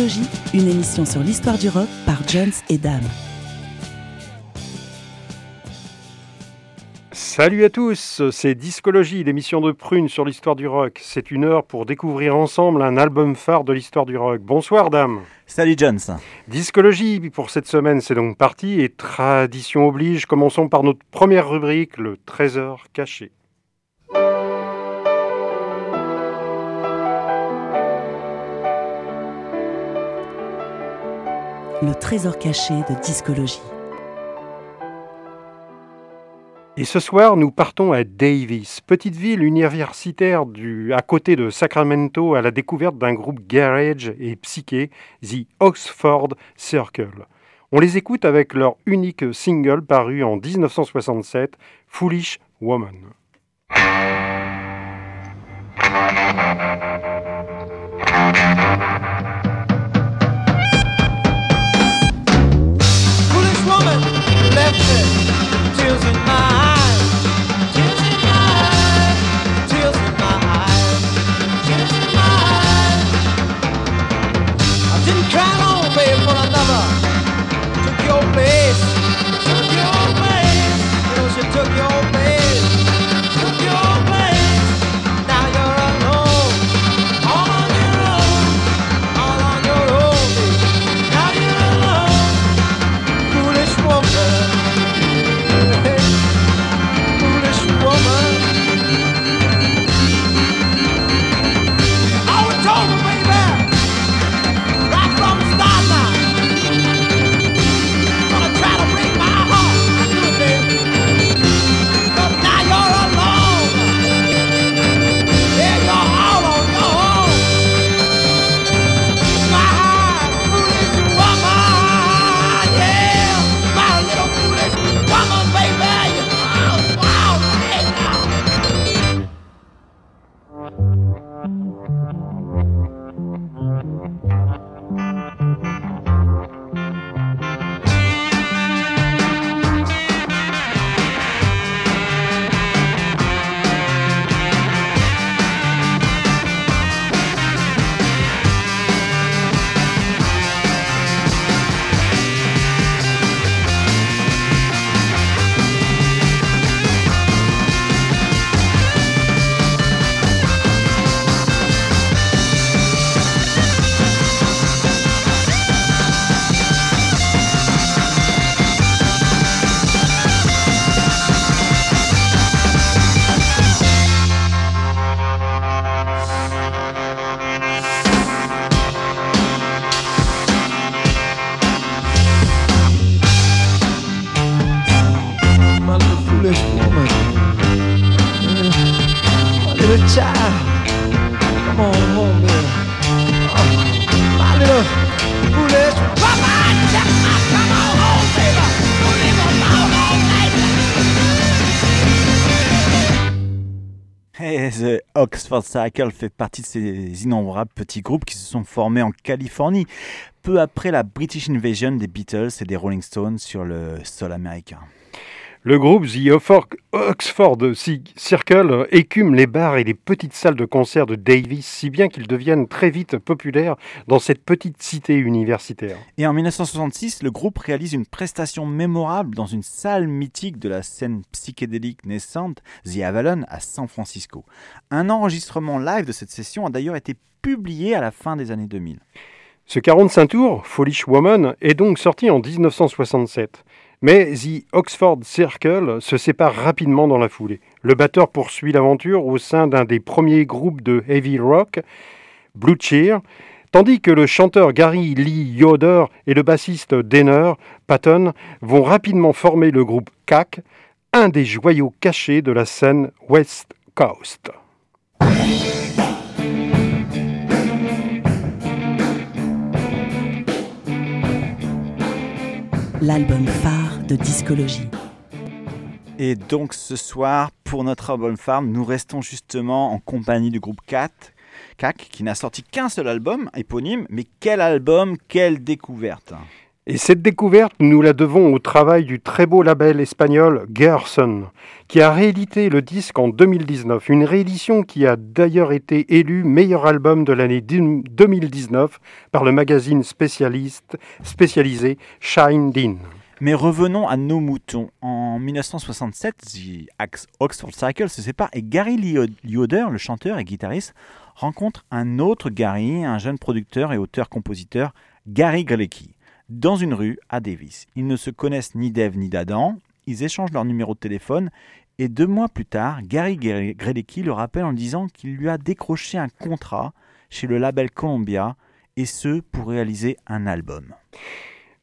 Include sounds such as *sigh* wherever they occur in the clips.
Discologie, une émission sur l'histoire du rock par Jones et Dame. Salut à tous, c'est Discologie, l'émission de Prune sur l'histoire du rock. C'est une heure pour découvrir ensemble un album phare de l'histoire du rock. Bonsoir Dame. Salut Jones. Discologie pour cette semaine, c'est donc parti et tradition oblige, commençons par notre première rubrique, le trésor caché. Le trésor caché de discologie. Et ce soir, nous partons à Davis, petite ville universitaire à côté de Sacramento, à la découverte d'un groupe garage et psyché, The Oxford Circle. On les écoute avec leur unique single paru en 1967, Foolish Woman. Tears The Oxford Circle fait partie de ces innombrables petits groupes qui se sont formés en Californie peu après la British Invasion des Beatles et des Rolling Stones sur le sol américain. Le groupe The Oxford- Oxford Circle écume les bars et les petites salles de concert de Davis, si bien qu'ils deviennent très vite populaires dans cette petite cité universitaire. Et en 1966, le groupe réalise une prestation mémorable dans une salle mythique de la scène psychédélique naissante, The Avalon, à San Francisco. Un enregistrement live de cette session a d'ailleurs été publié à la fin des années 2000. Ce 45 tours, Foolish Woman, est donc sorti en 1967. Mais The Oxford Circle se sépare rapidement dans la foulée. Le batteur poursuit l'aventure au sein d'un des premiers groupes de heavy rock, Blue Cheer, tandis que le chanteur Gary Lee Yoder et le bassiste Denner Patton vont rapidement former le groupe CAC, un des joyaux cachés de la scène West Coast. L'album phare de discologie. Et donc ce soir, pour notre album Farm, nous restons justement en compagnie du groupe Cat, CAC, qui n'a sorti qu'un seul album éponyme, mais quel album, quelle découverte Et cette découverte, nous la devons au travail du très beau label espagnol Gerson, qui a réédité le disque en 2019. Une réédition qui a d'ailleurs été élue meilleur album de l'année 2019 par le magazine spécialiste, spécialisé Shine Dean. Mais revenons à nos moutons. En 1967, The Oxford Cycle se sépare et Gary Lio- Lioder, le chanteur et guitariste, rencontre un autre Gary, un jeune producteur et auteur-compositeur, Gary Grelecki, dans une rue à Davis. Ils ne se connaissent ni d'Ève ni d'Adam, ils échangent leur numéro de téléphone et deux mois plus tard, Gary Gre- Grelecki le rappelle en disant qu'il lui a décroché un contrat chez le label Columbia et ce pour réaliser un album.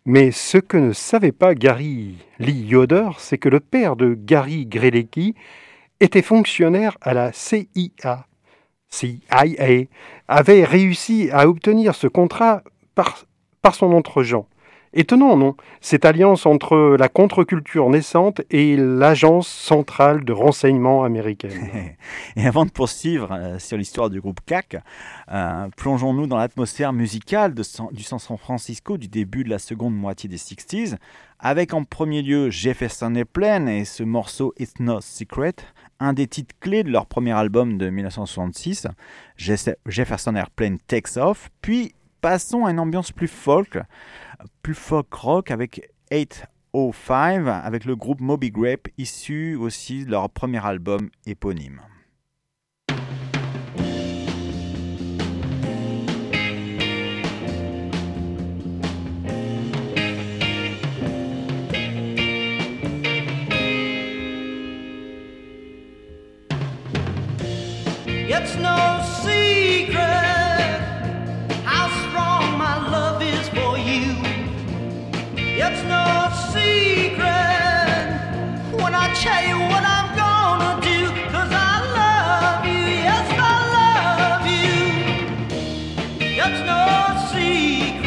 Mais ce que ne savait pas Gary Lee Yoder, c'est que le père de Gary Grelecki était fonctionnaire à la CIA. CIA avait réussi à obtenir ce contrat par, par son entregent. Étonnant, non? Cette alliance entre la contre-culture naissante et l'agence centrale de renseignement américaine. *laughs* Et avant de poursuivre euh, sur l'histoire du groupe CAC, euh, plongeons-nous dans l'atmosphère musicale de du San Francisco du début de la seconde moitié des 60s, avec en premier lieu Jefferson Airplane et ce morceau It's No Secret, un des titres clés de leur premier album de 1966, Jesse- Jefferson Airplane Takes Off, puis passons à une ambiance plus folk, plus folk rock avec 805 avec le groupe Moby Grape issu aussi de leur premier album éponyme. It's no secret when I tell you what I'm gonna do. Cause I love you, yes, I love you. It's no secret.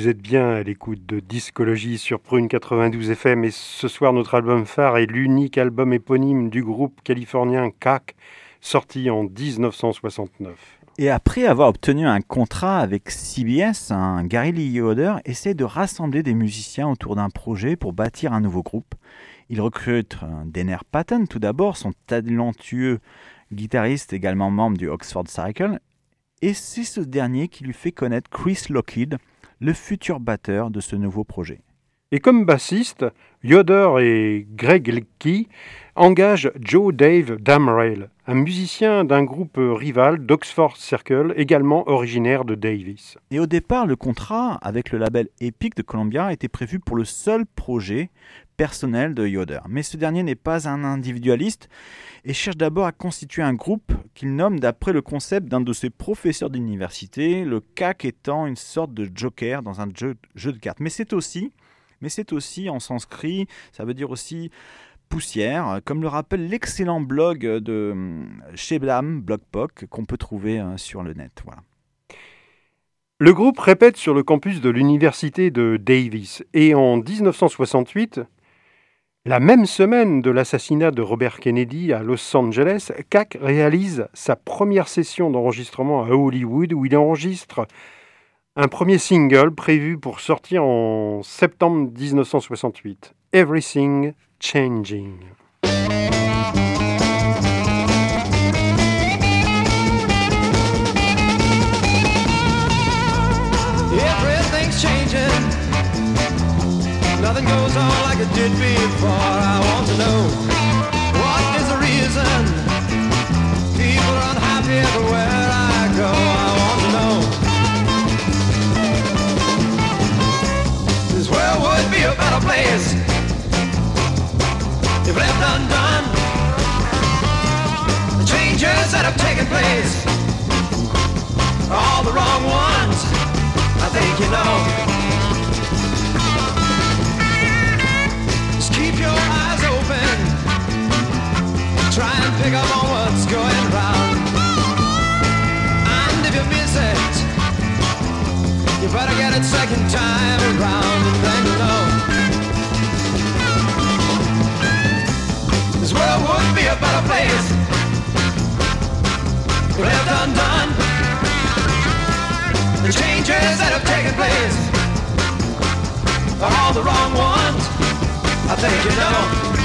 Vous êtes bien à l'écoute de Discologie sur Prune 92 FM et ce soir notre album phare est l'unique album éponyme du groupe californien CAC sorti en 1969. Et après avoir obtenu un contrat avec CBS, un Gary Lee Yoder essaie de rassembler des musiciens autour d'un projet pour bâtir un nouveau groupe. Il recrute un Denner Patton tout d'abord, son talentueux guitariste également membre du Oxford Cycle, et c'est ce dernier qui lui fait connaître Chris Lockheed, le futur batteur de ce nouveau projet. Et comme bassiste, Yoder et Greg Leckie engagent Joe Dave Damrell, un musicien d'un groupe rival d'Oxford Circle, également originaire de Davis. Et au départ, le contrat avec le label Epic de Columbia était prévu pour le seul projet personnel de Yoder. Mais ce dernier n'est pas un individualiste et cherche d'abord à constituer un groupe qu'il nomme d'après le concept d'un de ses professeurs d'université, le CAC étant une sorte de joker dans un jeu, de cartes. Mais c'est aussi, mais c'est aussi en sanskrit, ça veut dire aussi poussière, comme le rappelle l'excellent blog de hum, Sheblam, Blogpoc, qu'on peut trouver euh, sur le net. Voilà. Le groupe répète sur le campus de l'université de Davis et en 1968, la même semaine de l'assassinat de Robert Kennedy à Los Angeles, CAC réalise sa première session d'enregistrement à Hollywood où il enregistre un premier single prévu pour sortir en septembre 1968, Everything Changing. Nothing goes on like it did before. I want to know what is the reason people are unhappy everywhere I go. I want to know. This world would be a better place if left undone. The changes that have taken place are all the wrong ones. I think you know. Try and pick up on what's going round. And if you miss it, you better get it second time around. And then you know. This world would be a better place. Left undone. The changes that have taken place are all the wrong ones. I think you know.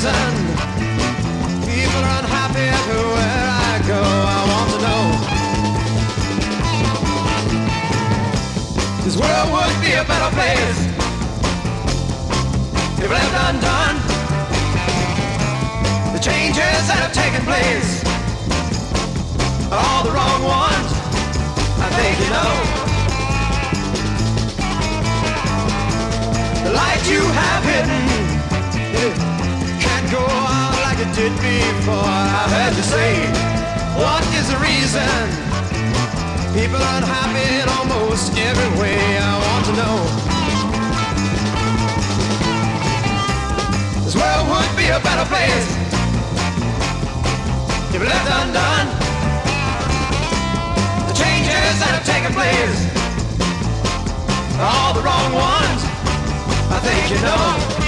Reason people are unhappy everywhere I go. I want to know. This world would be a better place if left undone. The changes that have taken place are all the wrong ones. I think you know. The light you have hidden can't go on like it did before. I've heard you say, what is the reason? People are unhappy in almost every way. I want to know. This world would be a better place if left undone. The changes that have taken place all the wrong ones. I think you know.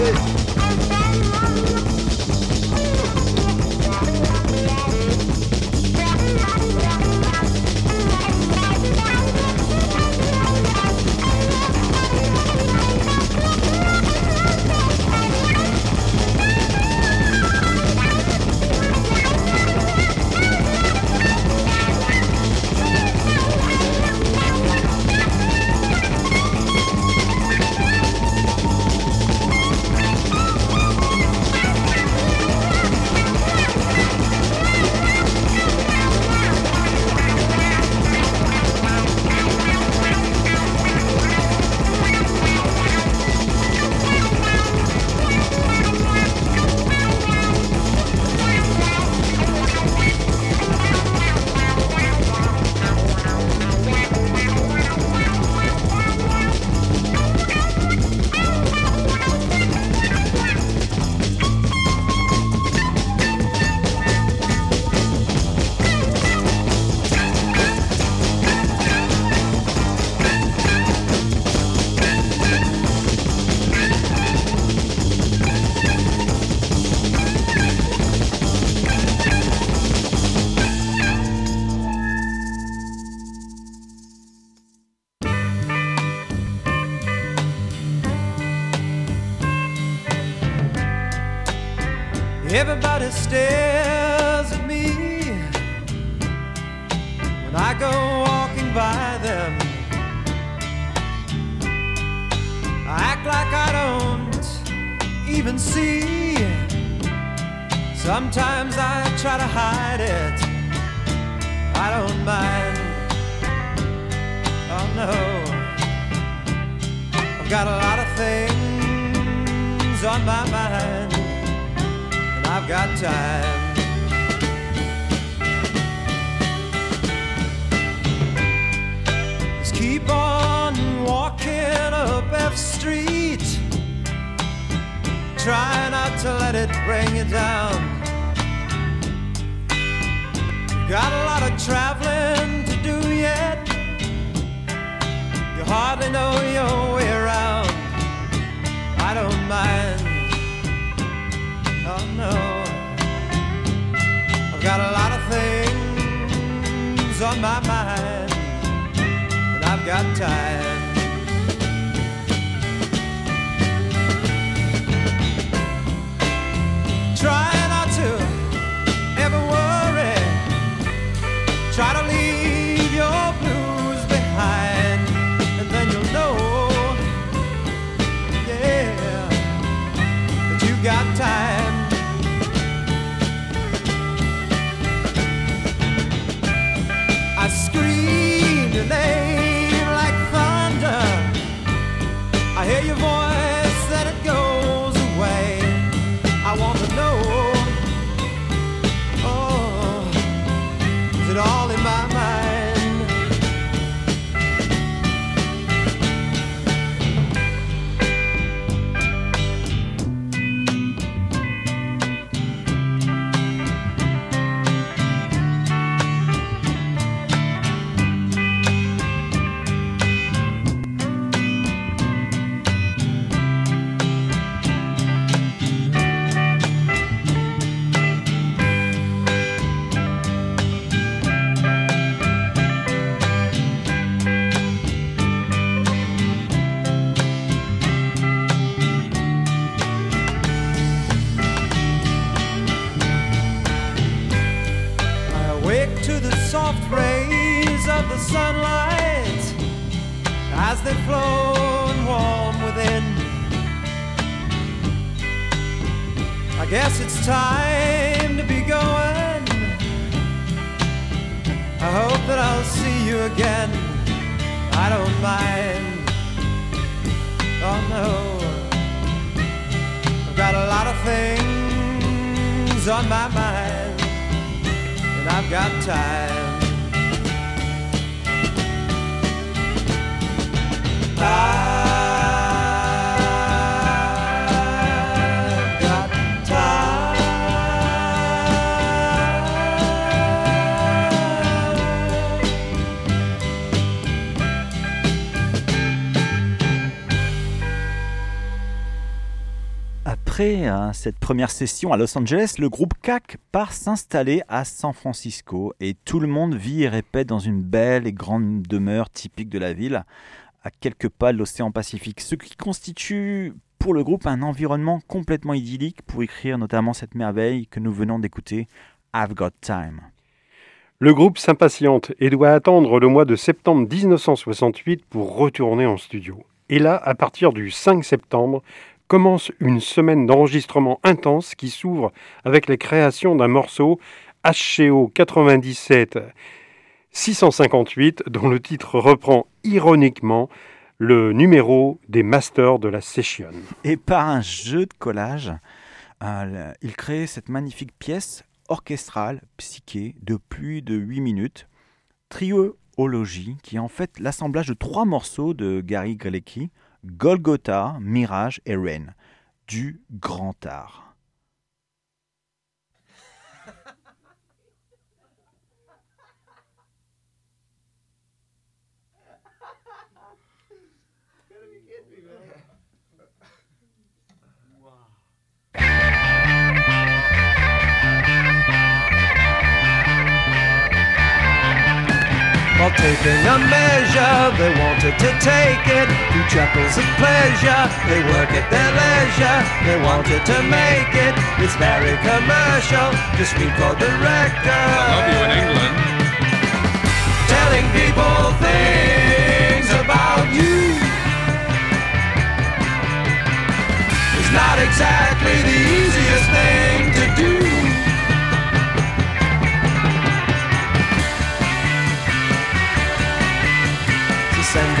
Everybody no. I've got a lot of things on my mind. And I've got time. I'll see you again. I don't mind. Oh no. I've got a lot of things on my mind, and I've got time. I've Après hein, cette première session à Los Angeles, le groupe CAC part s'installer à San Francisco et tout le monde vit et répète dans une belle et grande demeure typique de la ville, à quelques pas de l'océan Pacifique, ce qui constitue pour le groupe un environnement complètement idyllique pour écrire notamment cette merveille que nous venons d'écouter, I've Got Time. Le groupe s'impatiente et doit attendre le mois de septembre 1968 pour retourner en studio. Et là, à partir du 5 septembre, commence une semaine d'enregistrement intense qui s'ouvre avec la création d'un morceau HCO 97 658 dont le titre reprend ironiquement le numéro des masters de la session. Et par un jeu de collage, euh, il crée cette magnifique pièce orchestrale, psyché, de plus de 8 minutes, Trioologie, qui est en fait l'assemblage de trois morceaux de Gary Galecki, Golgotha, Mirage et Rain, du grand art. Taking a measure, they wanted to take it to chuckles of pleasure. They work at their leisure, they wanted to make it. It's very commercial, just read for the record. I love you in England. Telling people things about you is not exactly the easiest thing to do.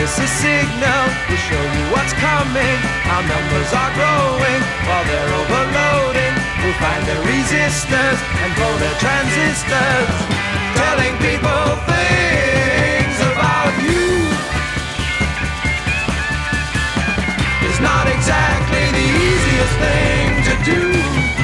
Us a signal, we'll show you what's coming. Our numbers are growing while they're overloading. We'll find the resistors and blow their transistors. Telling people things about you is not exactly the easiest thing to do.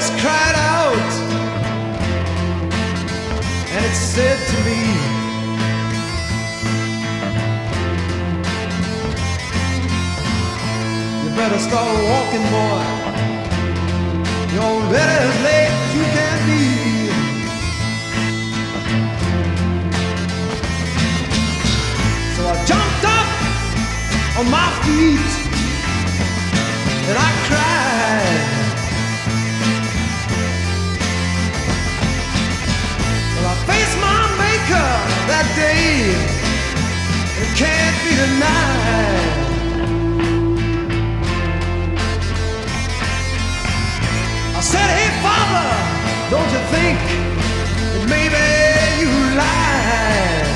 Voice cried out, and it said to me. You better start walking, boy. You're already as late as you can be. So I jumped up on my feet and I cried. Don't you think that maybe you lied?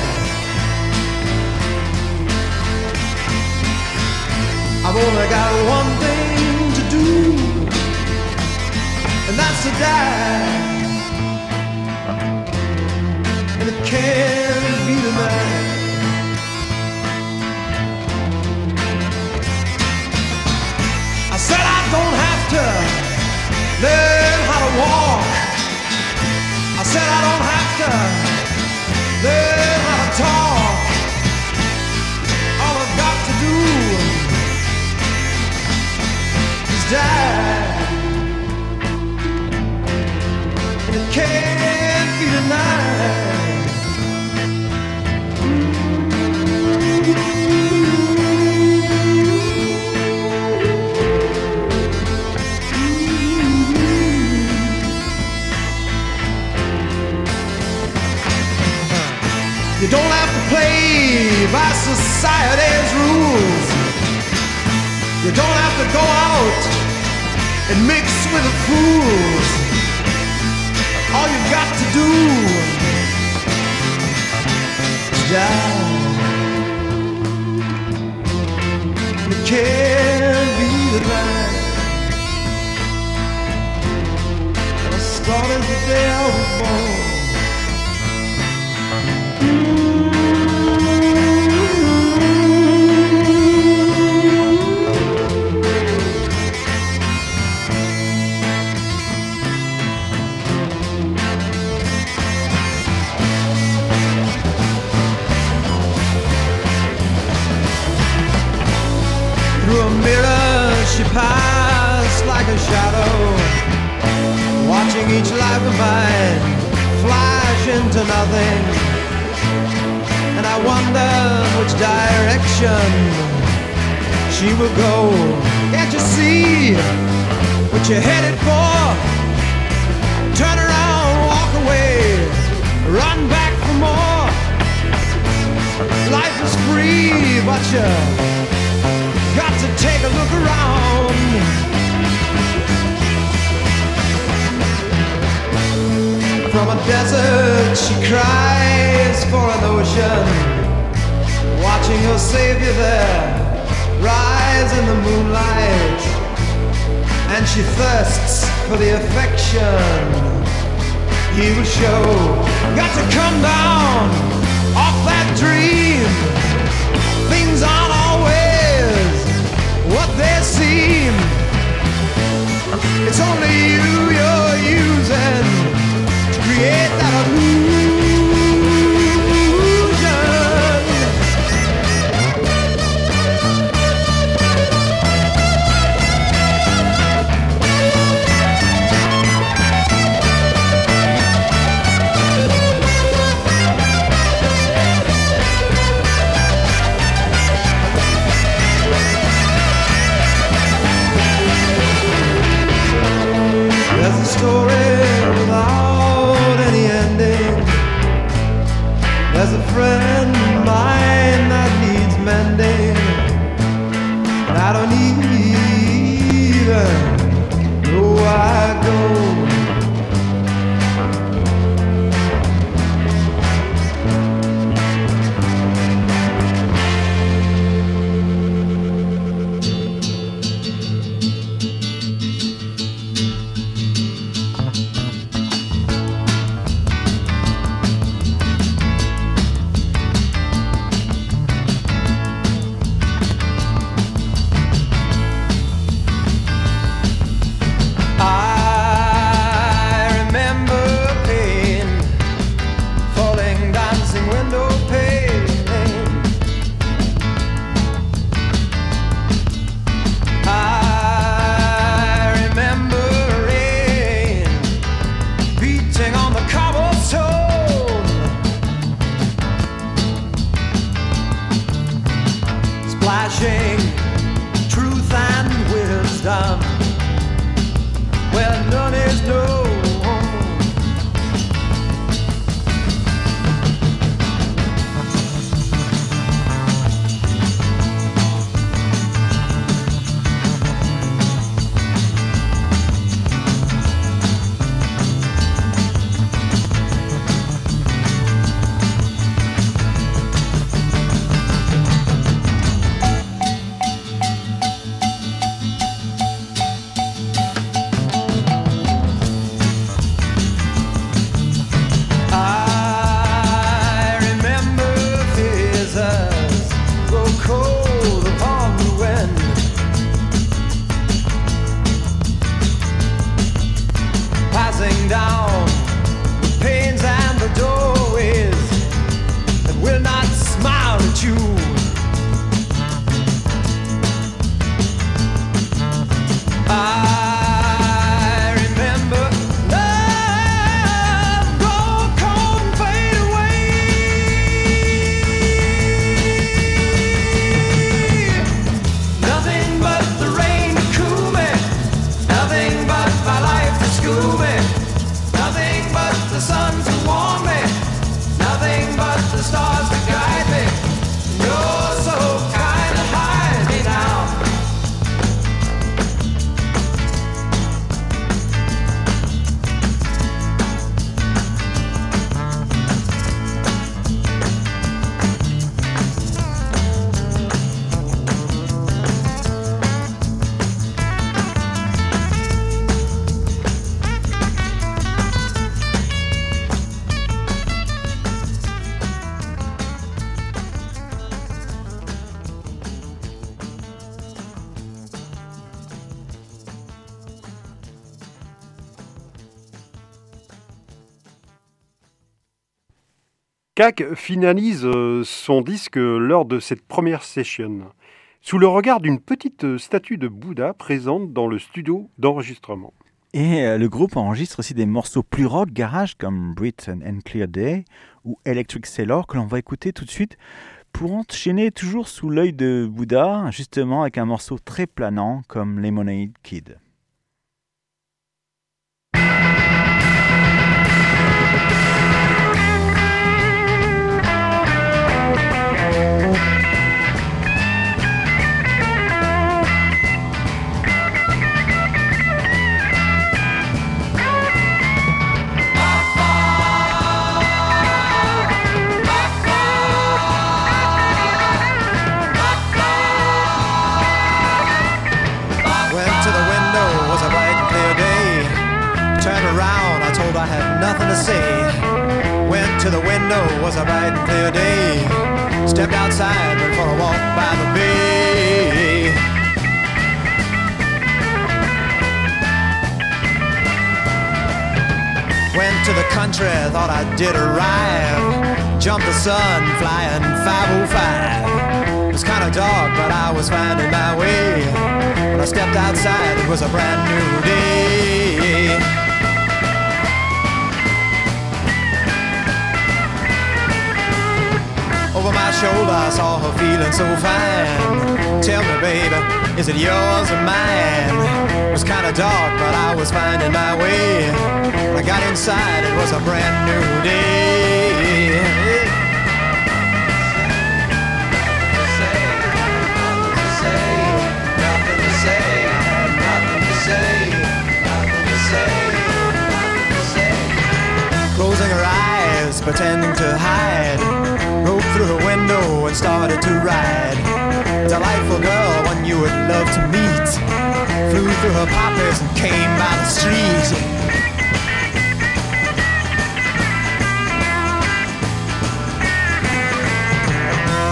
I've only got one thing to do, and that's to die. And it can't be denied. I said I don't have to said I don't have to learn how to talk. All I've got to do is die. By society's rules. You don't have to go out and mix with the fools. All you've got to do is die. You can't be denied. I started the day I was born. Shadow Watching each life of mine flash into nothing And I wonder which direction she will go Can't you see what you're headed for? Turn around, walk away, run back for more Life is free, but you got to take a look around. From a desert, she cries for an ocean. Watching her savior there rise in the moonlight. And she thirsts for the affection he will show. Got to come down off that dream. Kak finalise euh, son disque lors de cette première session, sous le regard d'une petite statue de Bouddha présente dans le studio d'enregistrement. Et euh, le groupe enregistre aussi des morceaux plus rock garage comme Britain and Clear Day ou Electric Sailor que l'on va écouter tout de suite pour enchaîner toujours sous l'œil de Bouddha, justement avec un morceau très planant comme Lemonade Kid. Nothing to say. Went to the window, was a bright and clear day. Stepped outside, went for a walk by the bay. Went to the country, thought I did arrive. Jumped the sun, flying 505. It was kinda dark, but I was finding my way. When I stepped outside, it was a brand new day. Over my shoulder, I saw her feeling so fine. Tell me, baby, is it yours or mine? It was kinda dark, but I was finding my way. When I got inside, it was a brand new day. Closing her eyes, pretending to hide. Broke through her window and started to ride. Delightful girl, one you would love to meet. Flew through her poppies and came by the street.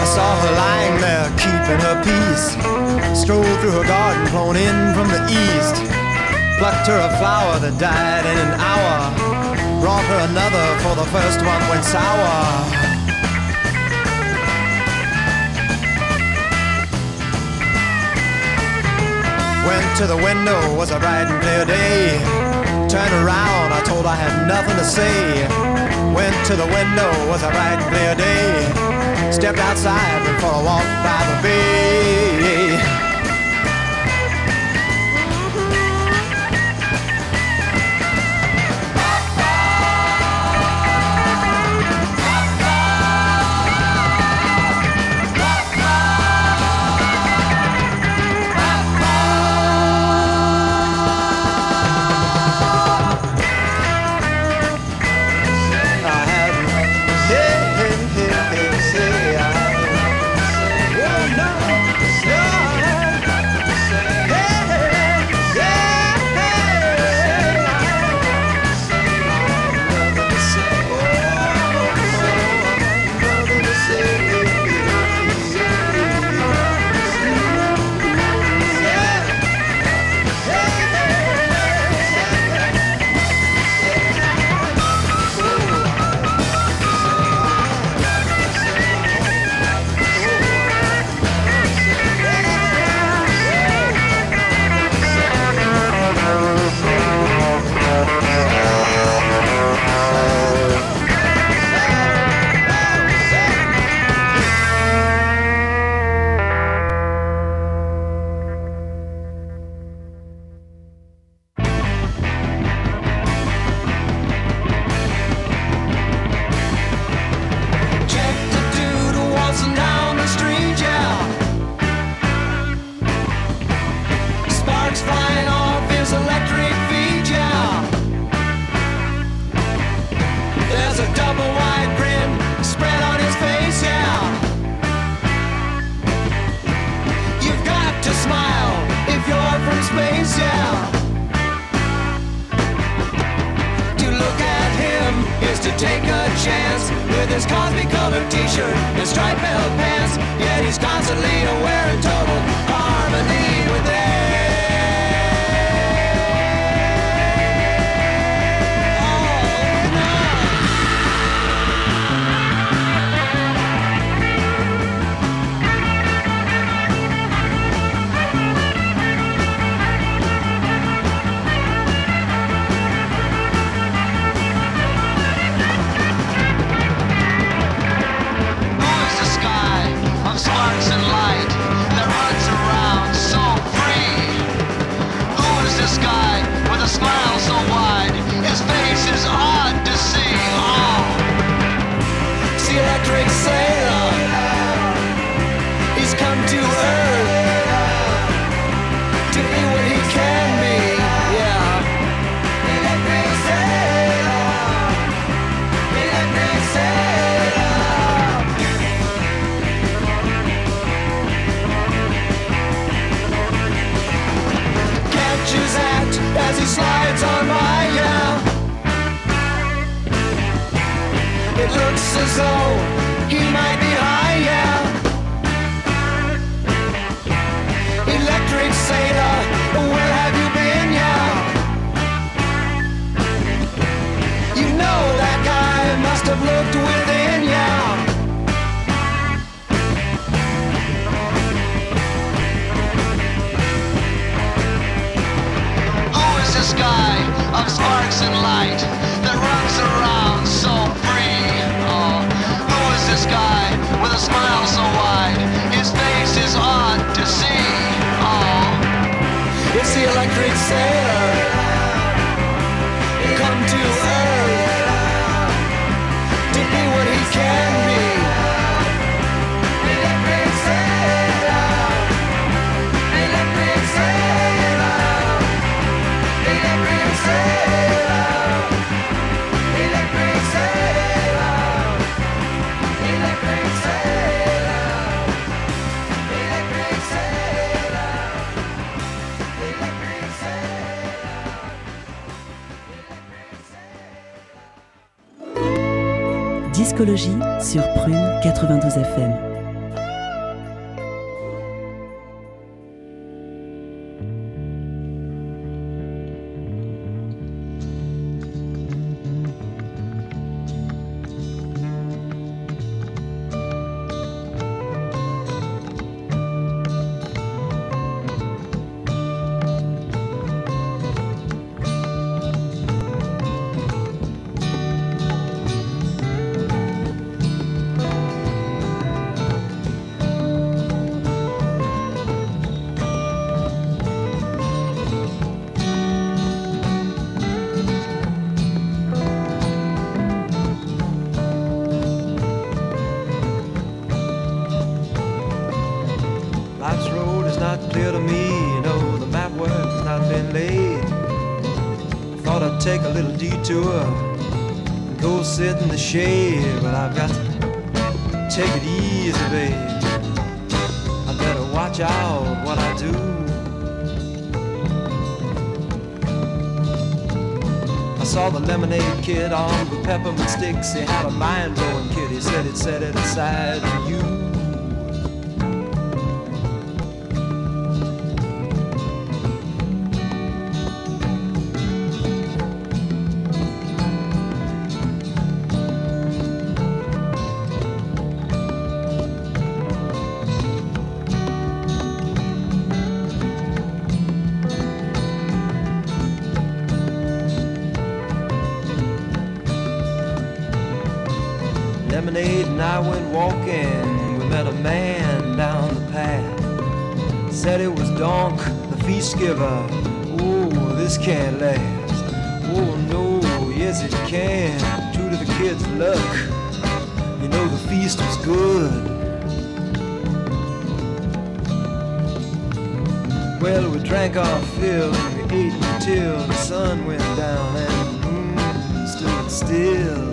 I saw her lying there, keeping her peace. Strolled through her garden, flown in from the east. Plucked her a flower that died in an hour. Brought her another, for the first one went sour. Went to the window, was a bright and clear day. Turned around, I told I had nothing to say. Went to the window, was a bright and clear day. Stepped outside, for a walk by the bay. a smile so as though he might be high, yeah. Electric sailor, where have you been, yeah? You know that guy must have looked within, yeah. sky of sparks and light. say. sur Prune 92 FM. peace giver. Oh, this can't last. Oh no, yes it can. Two to the kids' luck, you know the feast was good. Well, we drank our fill and we ate until the sun went down and the moon stood still.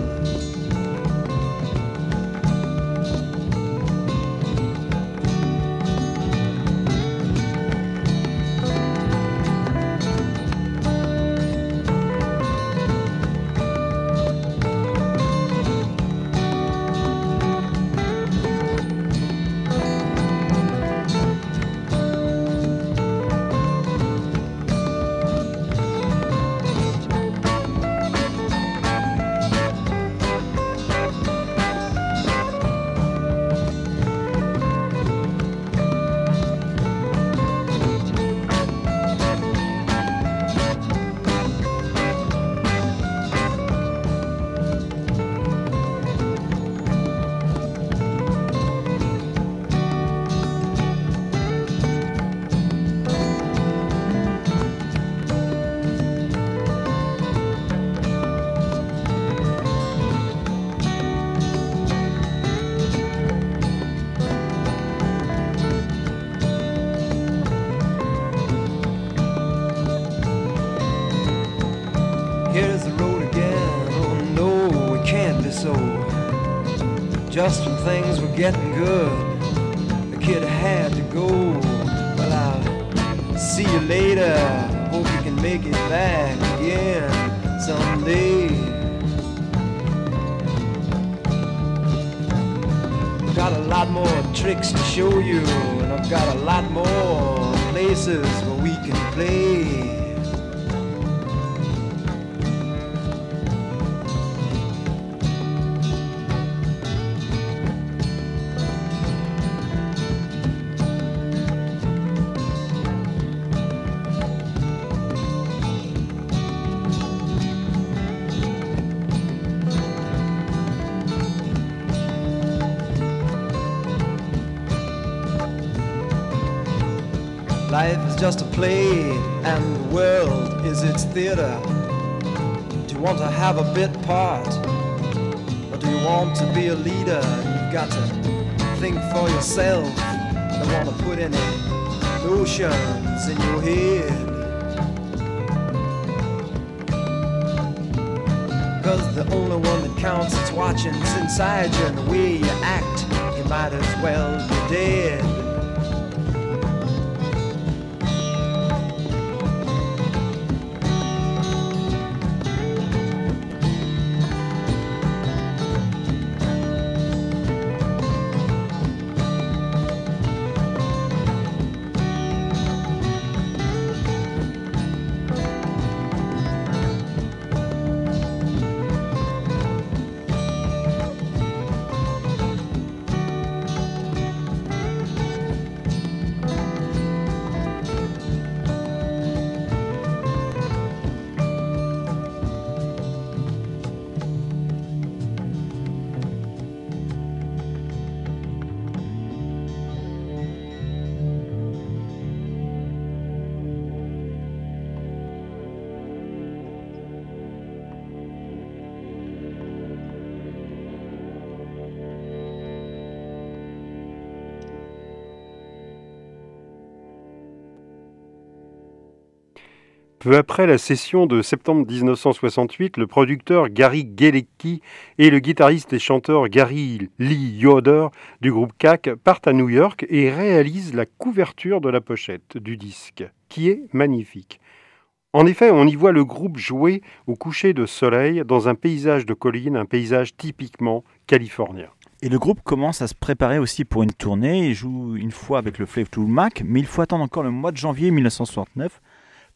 Tricks to show you, and I've got a lot more places where we can play. Just a play, and the world is its theater. Do you want to have a bit part? Or do you want to be a leader? You've got to think for yourself. Don't want to put any notions in your head. Cause the only one that counts is watching's inside you, and the way you act, you might as well be dead. Peu après la session de septembre 1968, le producteur Gary Galecki et le guitariste et chanteur Gary Lee Yoder du groupe CAC partent à New York et réalisent la couverture de la pochette du disque, qui est magnifique. En effet, on y voit le groupe jouer au coucher de soleil dans un paysage de collines, un paysage typiquement californien. Et le groupe commence à se préparer aussi pour une tournée. Il joue une fois avec le Fleetwood Mac, mais il faut attendre encore le mois de janvier 1969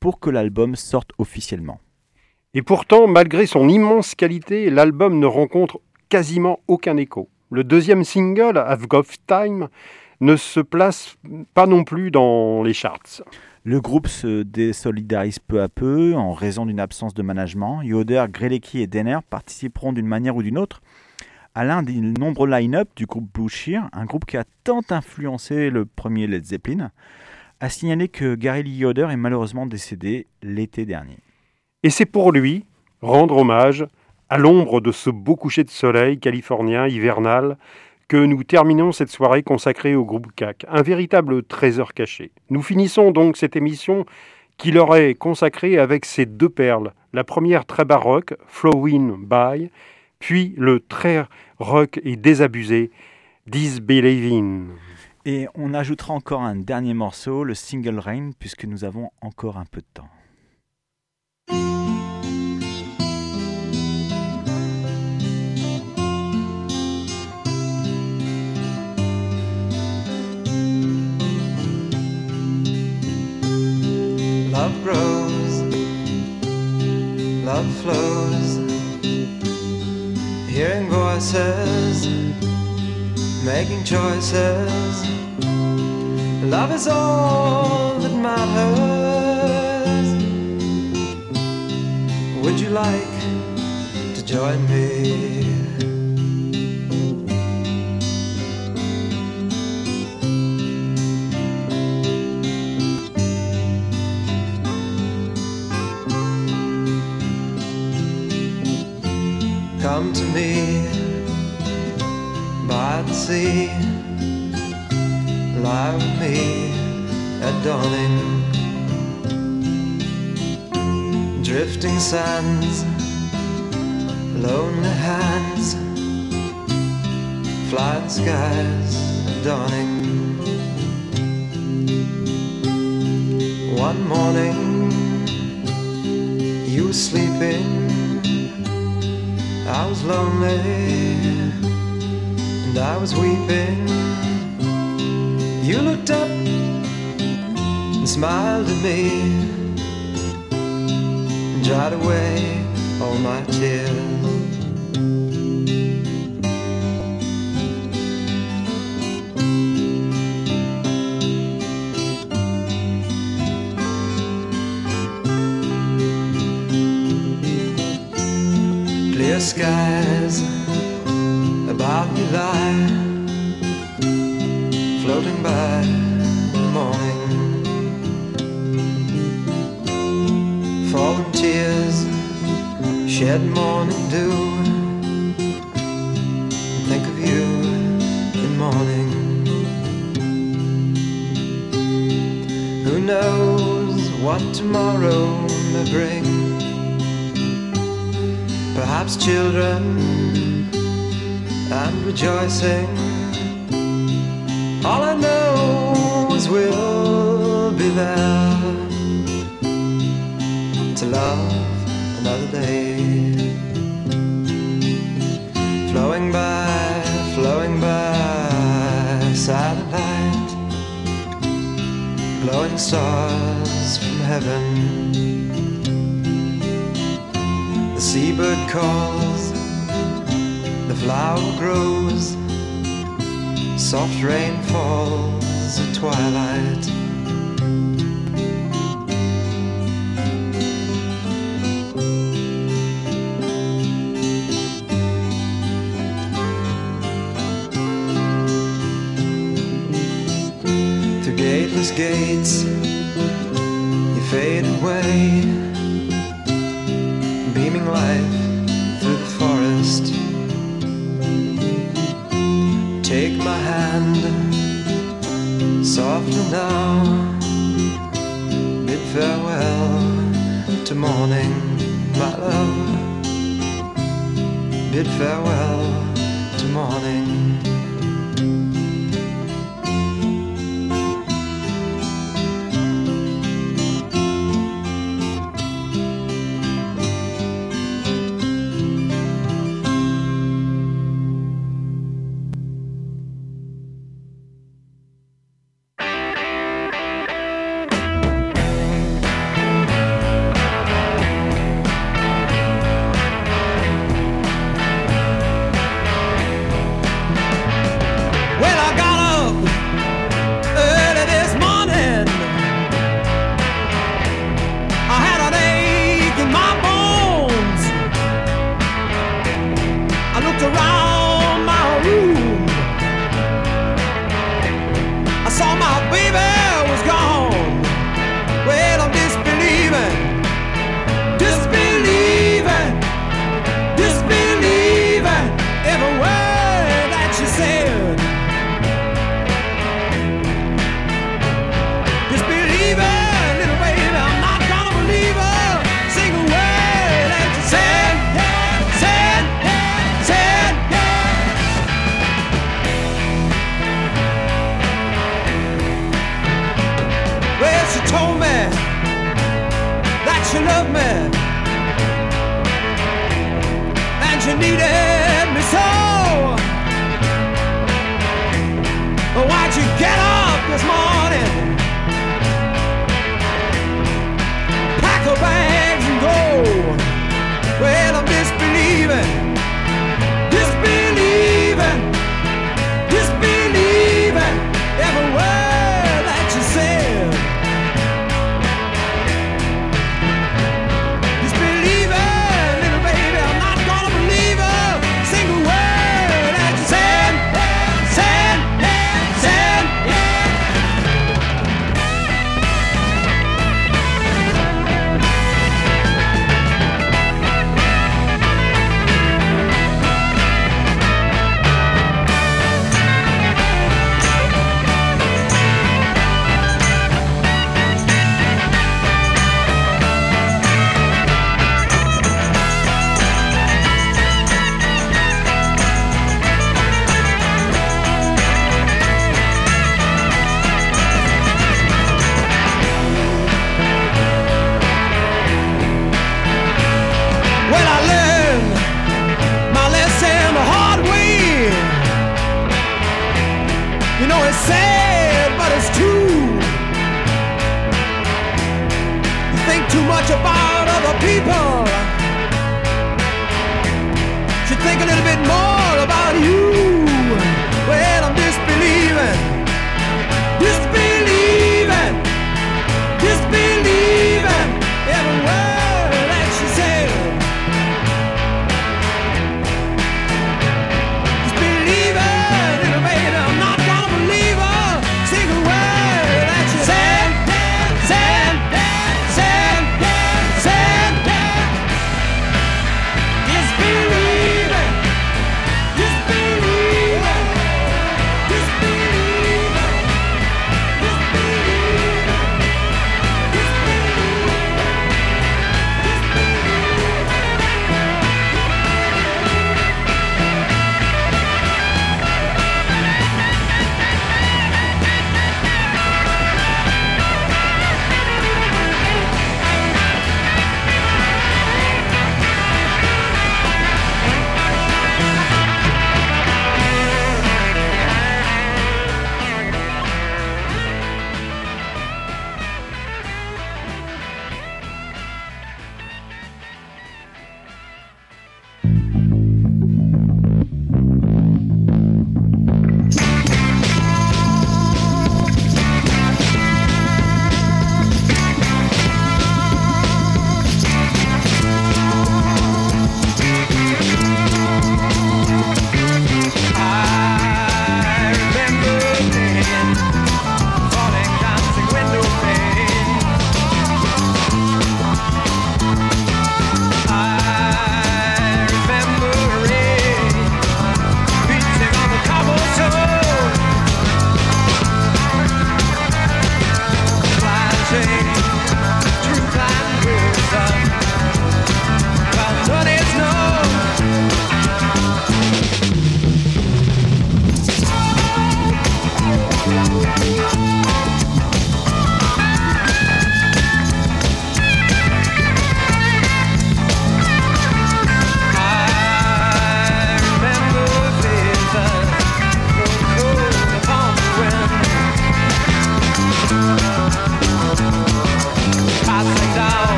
pour que l'album sorte officiellement. Et pourtant, malgré son immense qualité, l'album ne rencontre quasiment aucun écho. Le deuxième single, I've Got Time, ne se place pas non plus dans les charts. Le groupe se désolidarise peu à peu en raison d'une absence de management. Yoder, Grelecki et Denner participeront d'une manière ou d'une autre à l'un des nombreux line-up du groupe Blue Shear, un groupe qui a tant influencé le premier Led Zeppelin. À signaler que Gary Lee Yoder est malheureusement décédé l'été dernier. Et c'est pour lui rendre hommage à l'ombre de ce beau coucher de soleil californien hivernal que nous terminons cette soirée consacrée au groupe CAC, un véritable trésor caché. Nous finissons donc cette émission qui leur est consacrée avec ces deux perles. La première très baroque, Flowing By, puis le très rock et désabusé, Disbelieving. Et on ajoutera encore un dernier morceau, le single Rain, puisque nous avons encore un peu de temps. Love grows, love flows, hearing voices, making choices. Love is all that matters. Would you like to join me? Come to me by the sea, sands, lonely hands, flying skies, dawning. One morning, you were sleeping, I was lonely, and I was weeping. You looked up and smiled at me. that morning dew. Think of you in morning. Who knows what tomorrow may bring? Perhaps children and rejoicing. All I know is we'll be there To love. stars from heaven. The seabird calls, the flower grows, soft rain falls at twilight. gateless gates fade away.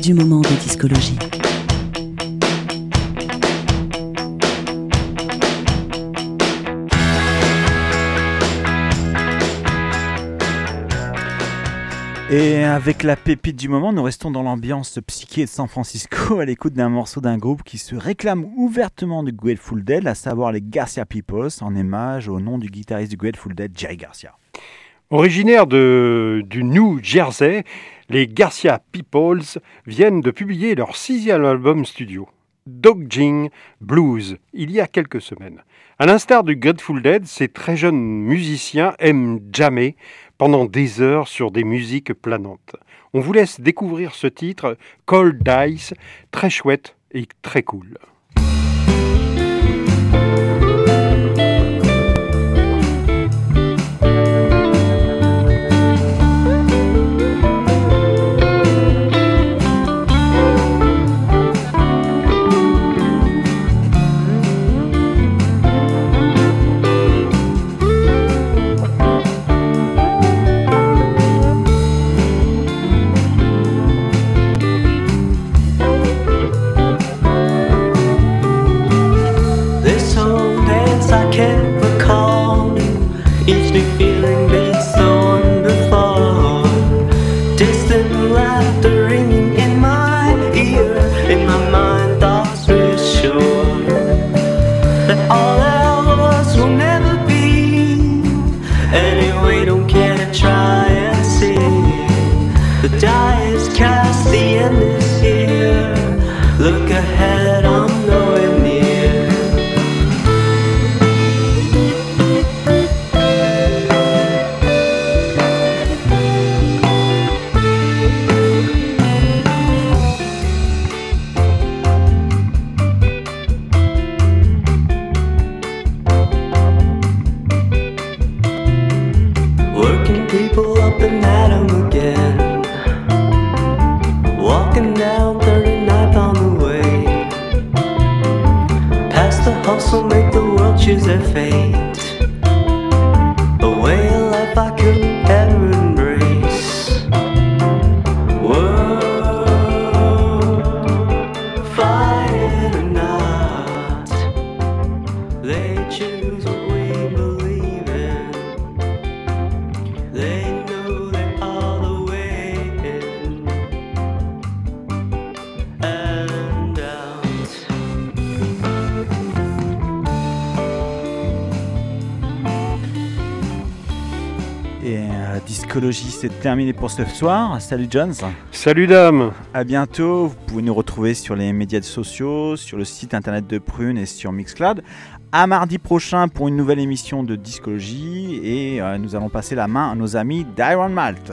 Du moment de discologie. Et avec la pépite du moment, nous restons dans l'ambiance psyché de San Francisco à l'écoute d'un morceau d'un groupe qui se réclame ouvertement du Grateful Dead, à savoir les Garcia Peoples, en hommage au nom du guitariste du Grateful Dead, Jerry Garcia. Originaires de, du New Jersey, les Garcia Peoples viennent de publier leur sixième album studio, Dodging Blues, il y a quelques semaines. À l'instar du Grateful Dead, ces très jeunes musiciens aiment jammer pendant des heures sur des musiques planantes. On vous laisse découvrir ce titre, Cold Dice, très chouette et très cool. Terminé pour ce soir. Salut Jones. Salut dame À bientôt. Vous pouvez nous retrouver sur les médias sociaux, sur le site internet de Prune et sur Mixcloud. À mardi prochain pour une nouvelle émission de Discologie et euh, nous allons passer la main à nos amis d'Iron Malt.